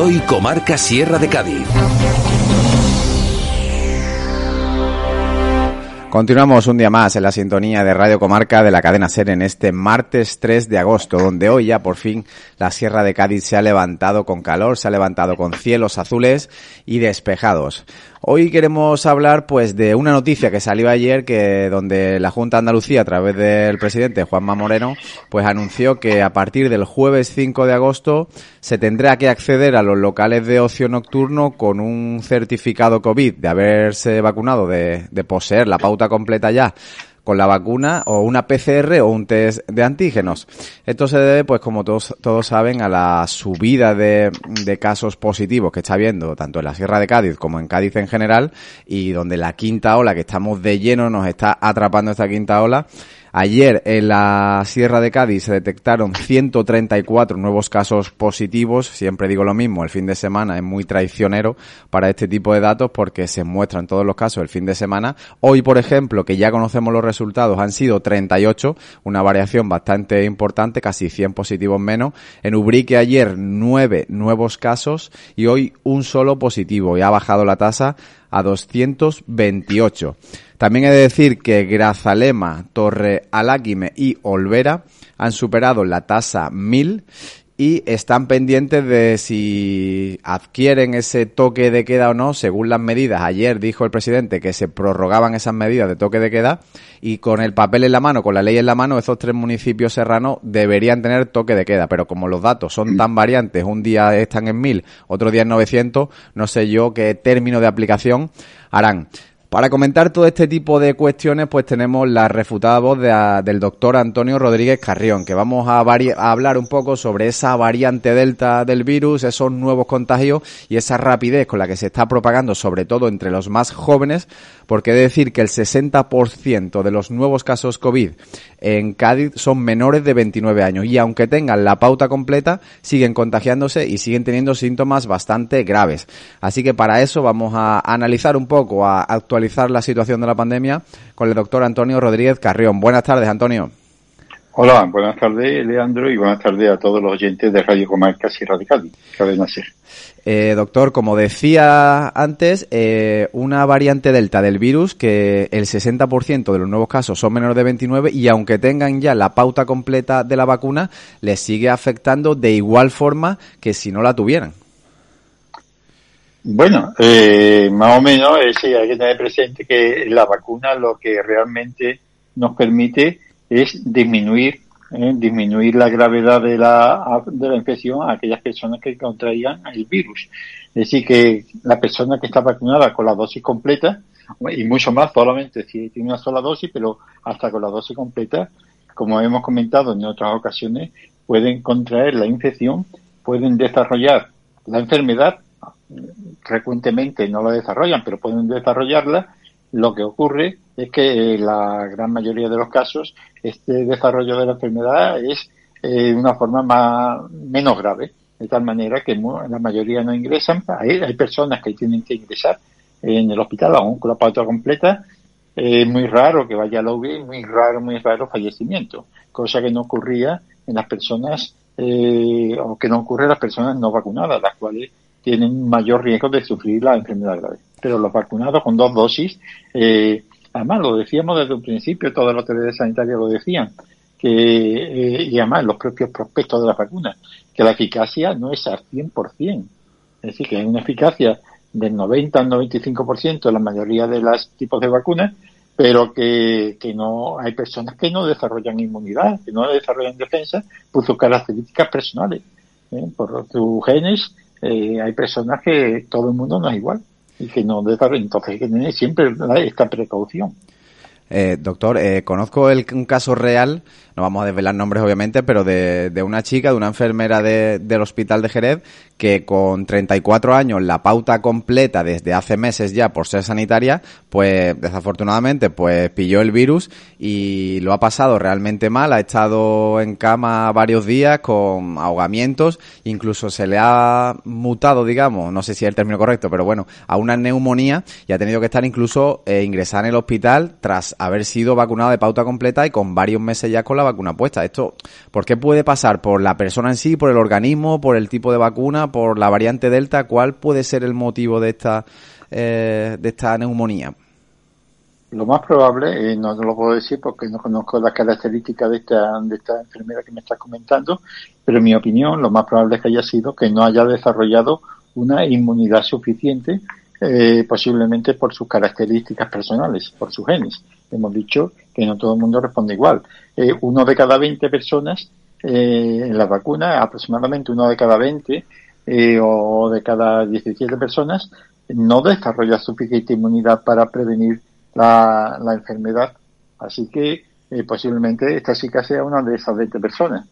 hoy Comarca Sierra de Cádiz. Continuamos un día más en la sintonía de Radio Comarca de la cadena SER en este martes 3 de agosto, donde hoy ya por fin la Sierra de Cádiz se ha levantado con calor, se ha levantado con cielos azules y despejados. Hoy queremos hablar pues de una noticia que salió ayer que donde la Junta de Andalucía a través del presidente Juanma Moreno pues anunció que a partir del jueves 5 de agosto se tendrá que acceder a los locales de ocio nocturno con un certificado COVID de haberse vacunado, de, de poseer la pauta completa ya con la vacuna o una PCR o un test de antígenos. Esto se debe, pues como todos, todos saben, a la subida de, de casos positivos que está habiendo tanto en la Sierra de Cádiz como en Cádiz en general y donde la quinta ola, que estamos de lleno, nos está atrapando esta quinta ola Ayer en la Sierra de Cádiz se detectaron 134 nuevos casos positivos. Siempre digo lo mismo, el fin de semana es muy traicionero para este tipo de datos porque se muestran todos los casos el fin de semana. Hoy, por ejemplo, que ya conocemos los resultados, han sido 38, una variación bastante importante, casi 100 positivos menos. En Ubrique ayer 9 nuevos casos y hoy un solo positivo y ha bajado la tasa a 228. También he de decir que Grazalema, Torre Aláquime y Olvera han superado la tasa 1000 y están pendientes de si adquieren ese toque de queda o no, según las medidas. Ayer dijo el presidente que se prorrogaban esas medidas de toque de queda y con el papel en la mano, con la ley en la mano, esos tres municipios serranos deberían tener toque de queda. Pero como los datos son tan variantes, un día están en 1000, otro día en 900, no sé yo qué término de aplicación harán. Para comentar todo este tipo de cuestiones, pues tenemos la refutada voz del doctor Antonio Rodríguez Carrión, que vamos a, hablar un poco sobre esa variante delta del virus, esos nuevos contagios y esa rapidez con la que se está propagando, sobre todo entre los más jóvenes, porque he de decir que el 60% de los nuevos casos COVID en Cádiz son menores de 29 años y aunque tengan la pauta completa, siguen contagiándose y siguen teniendo síntomas bastante graves. Así que para eso vamos a analizar un poco, a actualizar la situación de la pandemia con el doctor Antonio Rodríguez Carrión. Buenas tardes, Antonio. Hola, buenas tardes, Leandro, y buenas tardes a todos los oyentes de Radio Comarca de Cádiz, Cadena Ser. Eh, doctor, como decía antes, eh, una variante delta del virus que el 60% de los nuevos casos son menores de 29 y aunque tengan ya la pauta completa de la vacuna, les sigue afectando de igual forma que si no la tuvieran. Bueno, eh, más o menos sí, hay que tener presente que la vacuna lo que realmente nos permite es disminuir ¿eh? disminuir la gravedad de la, de la infección a aquellas personas que contraían el virus. Es decir, que la persona que está vacunada con la dosis completa, y mucho más solamente si tiene una sola dosis, pero hasta con la dosis completa, como hemos comentado en otras ocasiones, pueden contraer la infección, pueden desarrollar la enfermedad, frecuentemente no la desarrollan, pero pueden desarrollarla lo que ocurre es que en la gran mayoría de los casos este desarrollo de la enfermedad es de eh, una forma más, menos grave, de tal manera que la mayoría no ingresan. Hay, hay personas que tienen que ingresar en el hospital aún con la pauta completa. Es muy raro que vaya a la UBI, muy raro, muy raro fallecimiento, cosa que no ocurría en las personas eh, o que no ocurre en las personas no vacunadas, las cuales tienen mayor riesgo de sufrir la enfermedad grave. Pero los vacunados con dos dosis, eh, además lo decíamos desde un principio, todas las autoridades sanitarias lo decían, que, eh, y además los propios prospectos de la vacuna, que la eficacia no es al 100%. Es decir, que hay una eficacia del 90 al 95% en la mayoría de los tipos de vacunas, pero que, que no hay personas que no desarrollan inmunidad, que no desarrollan defensa por sus características personales, ¿eh? por sus genes eh, hay personas que todo el mundo no es igual y que no entonces hay que tener siempre esta precaución. Eh, doctor, eh, conozco el, un caso real, no vamos a desvelar nombres obviamente, pero de, una chica, de una enfermera de, del hospital de Jerez, que con 34 años, la pauta completa desde hace meses ya por ser sanitaria, pues desafortunadamente pues pilló el virus y lo ha pasado realmente mal, ha estado en cama varios días con ahogamientos, incluso se le ha mutado, digamos, no sé si es el término correcto, pero bueno, a una neumonía y ha tenido que estar incluso eh, ingresada en el hospital tras haber sido vacunado de pauta completa y con varios meses ya con la vacuna puesta. Esto, ¿por qué puede pasar? ¿Por la persona en sí, por el organismo, por el tipo de vacuna, por la variante Delta? ¿Cuál puede ser el motivo de esta, eh, de esta neumonía? Lo más probable, eh, no, lo puedo decir porque no conozco las características de esta, de esta enfermera que me estás comentando, pero en mi opinión lo más probable es que haya sido que no haya desarrollado una inmunidad suficiente, eh, posiblemente por sus características personales, por sus genes. Hemos dicho que no todo el mundo responde igual. Eh, uno de cada 20 personas eh, en la vacuna, aproximadamente uno de cada 20 eh, o de cada 17 personas, no desarrolla suficiente inmunidad para prevenir la, la enfermedad. Así que eh, posiblemente esta chica sea una de esas 20 personas.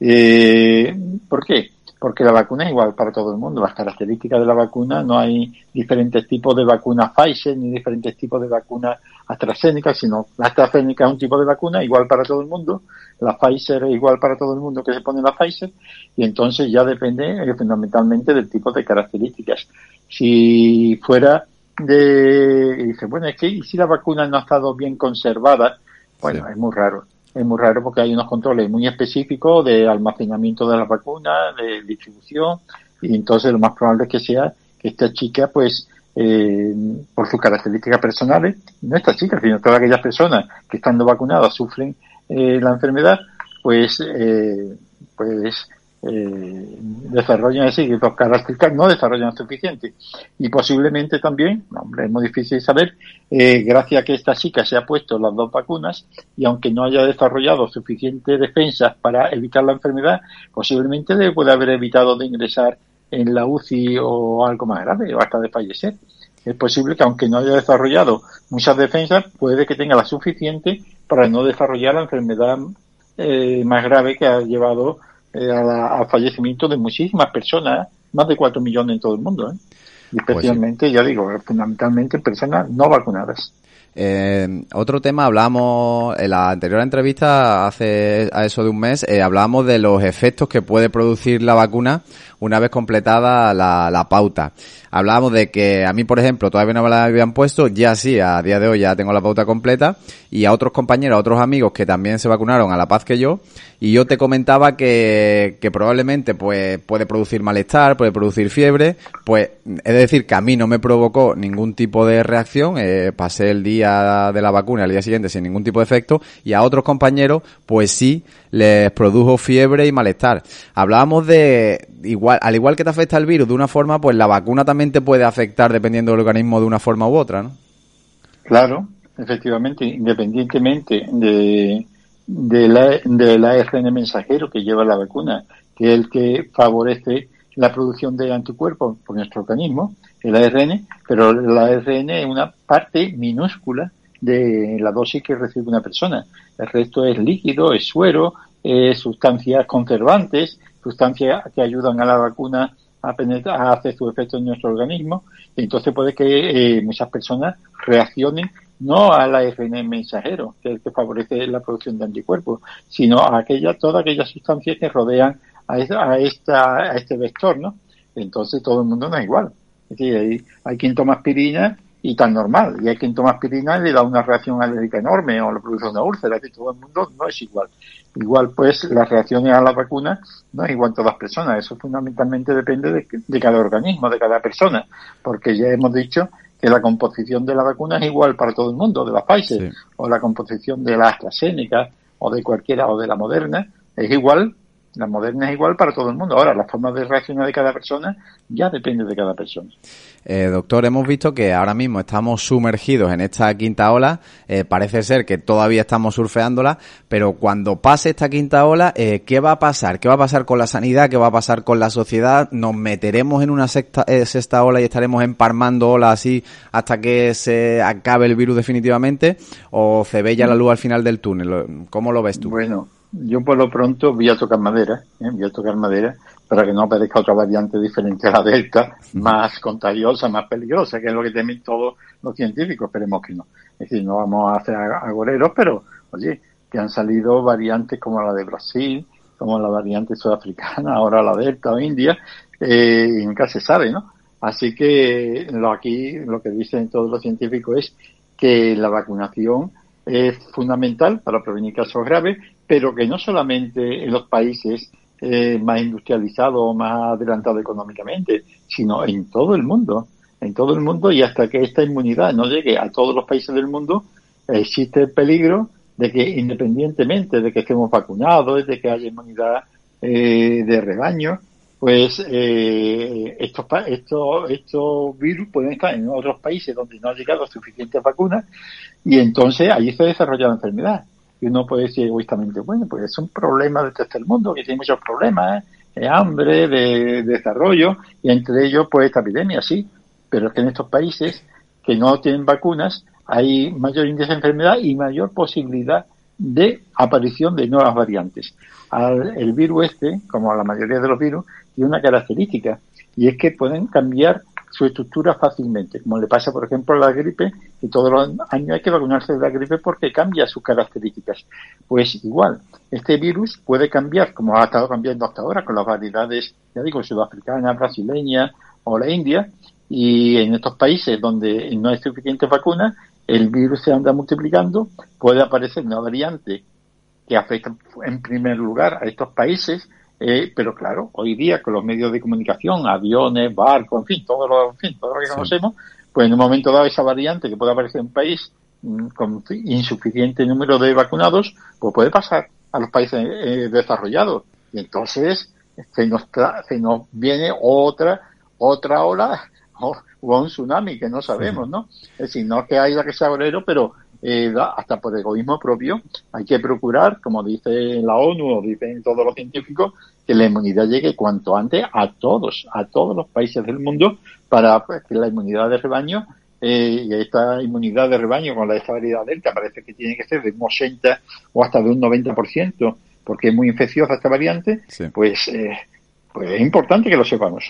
Eh, ¿Por qué? Porque la vacuna es igual para todo el mundo. Las características de la vacuna, no hay diferentes tipos de vacuna Pfizer ni diferentes tipos de vacuna AstraZeneca, sino la AstraZeneca es un tipo de vacuna igual para todo el mundo, la Pfizer es igual para todo el mundo que se pone la Pfizer, y entonces ya depende eh, fundamentalmente del tipo de características. Si fuera de, dice, bueno, es que si la vacuna no ha estado bien conservada, bueno, Sí. es muy raro. Es muy raro porque hay unos controles muy específicos de almacenamiento de las vacunas, de distribución, y entonces lo más probable es que sea que esta chica, pues, eh, por sus características personales, no esta chica, sino todas aquellas personas que estando vacunadas sufren eh, la enfermedad, pues, eh, pues, eh, desarrollan así, que dos características no desarrollan suficiente. Y posiblemente también, hombre, es muy difícil saber, eh, gracias a que esta chica se ha puesto las dos vacunas y aunque no haya desarrollado suficientes defensas para evitar la enfermedad, posiblemente le puede haber evitado de ingresar en la UCI o algo más grave o hasta de fallecer. Es posible que aunque no haya desarrollado muchas defensas, puede que tenga la suficiente para no desarrollar la enfermedad eh, más grave que ha llevado eh, al fallecimiento de muchísimas personas, más de 4 millones en todo el mundo. ¿eh? Y especialmente, ya digo, fundamentalmente personas no vacunadas. Eh, otro tema, hablamos en la anterior entrevista, hace a eso de un mes, eh, hablamos de los efectos que puede producir la vacuna una vez completada la, la pauta. Hablábamos de que a mí, por ejemplo, todavía no me la habían puesto, ya sí, a día de hoy ya tengo la pauta completa, y a otros compañeros, a otros amigos que también se vacunaron a la paz que yo, y yo te comentaba que, que probablemente pues puede producir malestar, puede producir fiebre, pues es decir que a mí no me provocó ningún tipo de reacción, eh, pasé el día de la vacuna al día siguiente sin ningún tipo de efecto y a otros compañeros pues sí les produjo fiebre y malestar. Hablábamos de igual al igual que te afecta el virus de una forma, pues la vacuna también te puede afectar dependiendo del organismo de una forma u otra, ¿no? Claro, efectivamente, independientemente de, del ARN mensajero que lleva la vacuna, que es el que favorece la producción de anticuerpos por nuestro organismo, el ARN, pero el ARN es una parte minúscula de la dosis que recibe una persona. El resto es líquido, es suero, es sustancias conservantes, sustancias que ayudan a la vacuna a, penetrar, a hacer su efecto en nuestro organismo. Entonces puede que eh, muchas personas reaccionen no al ARN mensajero, que es el que favorece la producción de anticuerpos, sino a aquella, todas aquellas sustancias que rodean a, esta, a, esta, a este vector, ¿no? Entonces todo el mundo no es igual. Es decir, hay quien toma aspirina y tan normal, y hay quien toma aspirina y le da una reacción alérgica enorme o le produce una úlcera, que todo el mundo no es igual. Igual, pues, las reacciones a la vacuna no es igual en todas las personas, eso fundamentalmente depende de, de cada organismo, de cada persona, porque ya hemos dicho que la composición de la vacuna es igual para todo el mundo, de la Pfizer, Sí. o la composición de la AstraZeneca, o de cualquiera, o de la Moderna, es igual, la Moderna es igual para todo el mundo. Ahora, la forma de reaccionar de cada persona ya depende de cada persona. Eh, doctor, hemos visto que ahora mismo estamos sumergidos en esta quinta ola. Eh, parece ser que todavía estamos surfeándola, pero cuando pase esta quinta ola, eh, ¿qué va a pasar? ¿Qué va a pasar con la sanidad? ¿Qué va a pasar con la sociedad? ¿Nos meteremos en una sexta, eh, sexta ola y estaremos emparmando olas así hasta que se acabe el virus definitivamente? ¿O se ve ya la luz al final del túnel? ¿Cómo lo ves tú? Bueno, yo por lo pronto voy a tocar madera, ¿eh? voy a tocar madera para que no aparezca otra variante diferente a la Delta, más contagiosa, más peligrosa, que es lo que temen todos los científicos, esperemos que no. Es decir, no vamos a hacer agoreros, pero, oye, que han salido variantes como la de Brasil, como la variante sudafricana, ahora la Delta o India, eh, y nunca se sabe, ¿no? Así que lo aquí, lo que dicen todos los científicos es que la vacunación es fundamental para prevenir casos graves, pero que no solamente en los países eh, más industrializados o más adelantados económicamente, sino en todo el mundo, en todo el mundo y hasta que esta inmunidad no llegue a todos los países del mundo, existe el peligro de que independientemente de que estemos vacunados, de que haya inmunidad eh, de rebaño, pues eh, estos, estos, estos virus pueden estar en otros países donde no ha llegado suficientes vacunas y entonces ahí se desarrolla la enfermedad. Y uno puede decir egoístamente, bueno, pues es un problema del tercer mundo que tiene muchos problemas, de hambre, de, desarrollo, y entre ellos pues esta epidemia, sí, pero es que en estos países que no tienen vacunas hay mayor índice de enfermedad y mayor posibilidad de aparición de nuevas variantes. el virus este, como la mayoría de los virus, tiene una característica y es que pueden cambiar su estructura fácilmente, como le pasa, por ejemplo, a la gripe, y todos los años hay que vacunarse de la gripe porque cambia sus características. Pues igual, este virus puede cambiar, como ha estado cambiando hasta ahora con las variedades, ya digo, sudafricana, brasileña o la india, y en estos países donde no hay suficiente vacuna, el virus se anda multiplicando, puede aparecer una variante que afecta en primer lugar a estos países, eh, pero claro, hoy día con los medios de comunicación, aviones, barcos, en fin, todo lo, en fin, todo lo que conocemos, pues en un momento dado esa variante que puede aparecer en un país mm, con insuficiente número de vacunados, pues puede pasar a los países eh, desarrollados. Y entonces se nos, se nos viene otra, otra ola o, un tsunami que no sabemos, ¿no? Es decir, no que haya que sea obrero, pero eh, hasta por egoísmo propio, hay que procurar, como dice la ONU o dicen todos los científicos, que la inmunidad llegue cuanto antes a todos, a todos los países del mundo, para pues, que la inmunidad de rebaño, eh, y esta inmunidad de rebaño con la esta variedad delta parece que tiene que ser de un 80 o hasta de un 90%, porque es muy infecciosa esta variante, pues, eh, pues es importante que lo sepamos.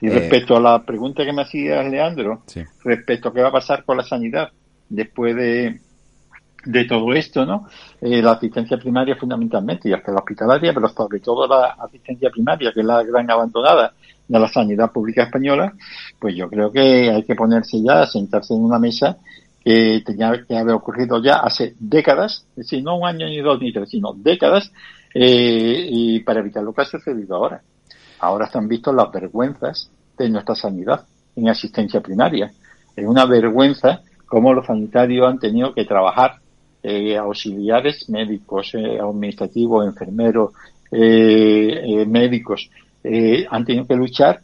Y respecto a la pregunta que me hacía Leandro, respecto a qué va a pasar con la sanidad después de, de todo esto, ¿no? Eh, la asistencia primaria fundamentalmente y hasta la hospitalaria, pero sobre todo la asistencia primaria, que es la gran abandonada de la sanidad pública española, pues yo creo que hay que ponerse ya, a sentarse en una mesa que tenía que haber ocurrido ya hace décadas, es decir, no un año ni dos ni tres, sino décadas, eh, y para evitar lo que ha sucedido ahora. Ahora están vistos las vergüenzas de nuestra sanidad en asistencia primaria. Es una vergüenza cómo los sanitarios han tenido que trabajar eh, auxiliares médicos, eh, administrativos, enfermeros, eh, médicos, han tenido que luchar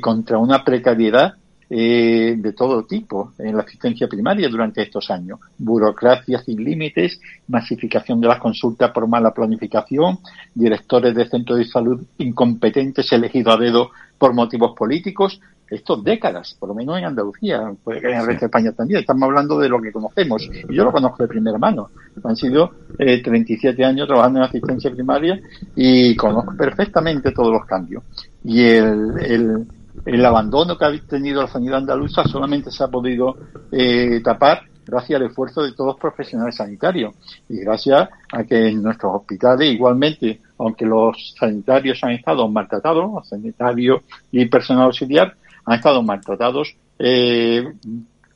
contra una precariedad de todo tipo en la asistencia primaria durante estos años. Burocracia sin límites, masificación de las consultas por mala planificación, directores de centros de salud incompetentes elegidos a dedo por motivos políticos, estos décadas, por lo menos en Andalucía, puede que en el resto de España también, estamos hablando de lo que conocemos, y yo lo conozco de primera mano. Han sido eh, 37 años trabajando en asistencia primaria y conozco perfectamente todos los cambios. Y el, el, el abandono que ha tenido la sanidad andaluza solamente se ha podido eh, tapar gracias al esfuerzo de todos los profesionales sanitarios y gracias a que en nuestros hospitales igualmente, aunque los sanitarios han estado maltratados, sanitarios y personal auxiliar, han estado maltratados eh,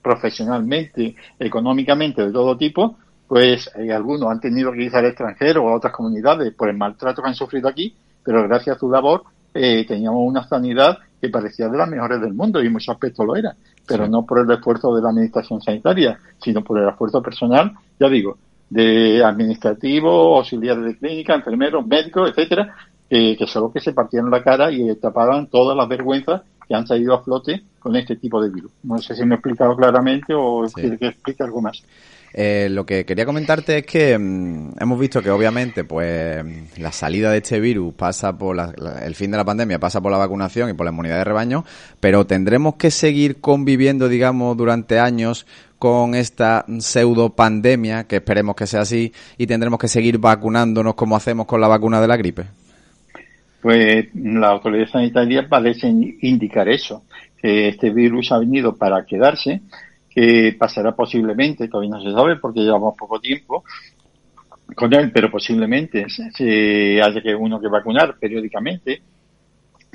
profesionalmente, económicamente, de todo tipo, pues eh, algunos han tenido que irse al extranjero o a otras comunidades por el maltrato que han sufrido aquí, pero gracias a su labor eh, teníamos una sanidad que parecía de las mejores del mundo y en muchos aspectos lo era, pero no por el esfuerzo de la administración sanitaria, sino por el esfuerzo personal, ya digo, de administrativo, auxiliares de clínica, enfermeros, médicos, etcétera, que son los que se partían la cara y tapaban todas las vergüenzas que han salido a flote con este tipo de virus. No sé si me he explicado claramente o quiere que explique algo más. Eh, lo que quería comentarte es que mm, hemos visto que obviamente pues la salida de este virus pasa por el fin de la pandemia pasa por la vacunación y por la inmunidad de rebaño, pero tendremos que seguir conviviendo, digamos, durante años con esta pseudo pandemia, que esperemos que sea así, y tendremos que seguir vacunándonos como hacemos con la vacuna de la gripe pues la autoridad sanitaria parece indicar eso, que este virus ha venido para quedarse, que pasará posiblemente, todavía no se sabe porque llevamos poco tiempo con él, pero posiblemente se haya que uno que vacunar periódicamente,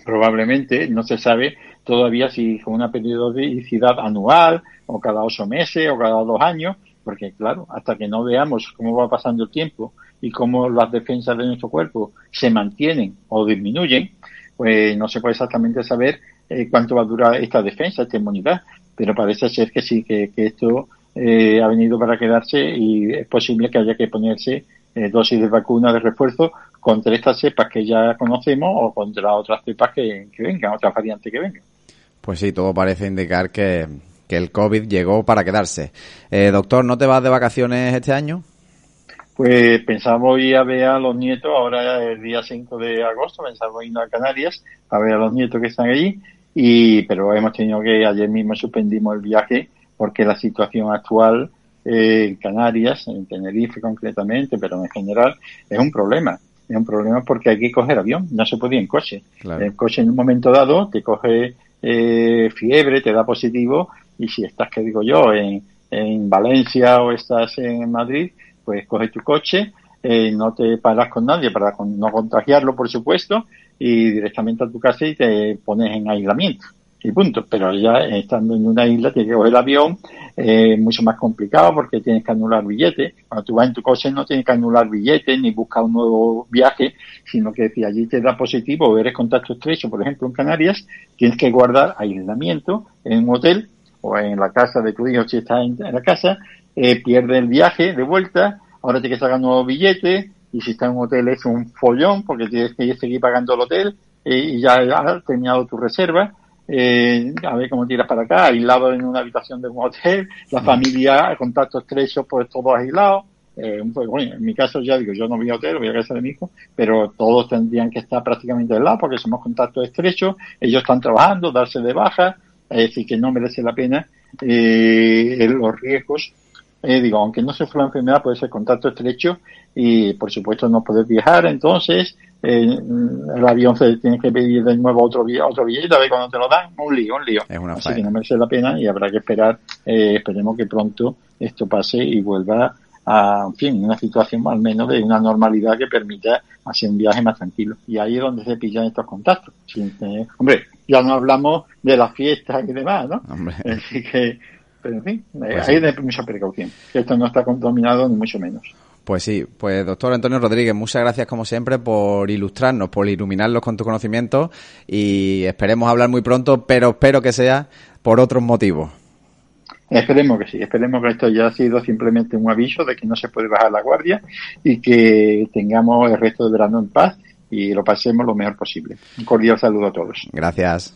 probablemente, no se sabe todavía si con una periodicidad anual o cada ocho meses o cada dos años, porque claro, hasta que no veamos cómo va pasando el tiempo y cómo las defensas de nuestro cuerpo se mantienen o disminuyen, pues no se puede exactamente saber eh, cuánto va a durar esta defensa, esta inmunidad. Pero parece ser que sí, que, esto eh, ha venido para quedarse y es posible que haya que ponerse eh, dosis de vacuna de refuerzo contra estas cepas que ya conocemos o contra otras cepas que, que vengan, otras variantes que vengan. Pues sí, todo parece indicar que, que el COVID llegó para quedarse. Eh, doctor, ¿no te vas de vacaciones este año? Pues pensamos ir a ver a los nietos, ahora el día 5 de agosto, pensamos ir a Canarias a ver a los nietos que están allí, y pero hemos tenido que, ayer mismo suspendimos el viaje porque la situación actual eh, en Canarias, en Tenerife concretamente, pero en general, es un problema. Es un problema porque hay que coger avión, no se puede ir en coche. El coche en un momento dado te coge eh, fiebre, te da positivo y si estás, que digo yo, en, en Valencia o estás en Madrid, pues coges tu coche, eh, no te paras con nadie para no contagiarlo, por supuesto, y directamente a tu casa y te pones en aislamiento. Y punto. Pero ya estando en una isla tienes que coger el avión, eh, mucho más complicado porque tienes que anular billetes. Cuando tú vas en tu coche no tienes que anular billetes ni buscar un nuevo viaje, sino que si allí te da positivo o eres contacto estrecho, por ejemplo en Canarias, tienes que guardar aislamiento en un hotel o en la casa de tu hijo si está en, la casa, eh, pierde el viaje de vuelta, ahora tienes que sacar nuevos billetes y si está en un hotel es un follón porque tienes que seguir pagando el hotel eh, y ya has terminado tu reserva. Eh, a ver cómo tiras para acá, aislado en una habitación de un hotel, la familia, contacto estrecho, pues todos aislados. Eh, pues, bueno, en mi caso ya digo, yo no voy a hotel, voy a casa de mi hijo, pero todos tendrían que estar prácticamente aislados porque somos contactos estrechos, ellos están trabajando, darse de baja, es decir, que no merece la pena eh, los riesgos. Eh, digo, aunque no se fue la enfermedad, puede ser contacto estrecho y, por supuesto, no poder viajar. Entonces, eh, el avión se tiene que pedir de nuevo otro, otro billete a ver cuando te lo dan. Un lío, un lío. Así que no merece la pena y habrá que esperar. Eh, esperemos que pronto esto pase y vuelva a, en fin, una situación al menos de una normalidad que permita hacer un viaje más tranquilo. Y ahí es donde se pillan estos contactos. hombre, ya no hablamos de las fiestas y demás, ¿no? Así que, pero en fin, pues hay de mucha precaución. Esto no está contaminado ni mucho menos. Pues sí, pues doctor Antonio Rodríguez, muchas gracias como siempre por ilustrarnos, por iluminarnos con tu conocimiento y esperemos hablar muy pronto, pero espero que sea por otros motivos. Esperemos que sí, esperemos que esto ya ha sido simplemente un aviso de que no se puede bajar la guardia y que tengamos el resto de verano en paz y lo pasemos lo mejor posible. Un cordial saludo a todos. Gracias.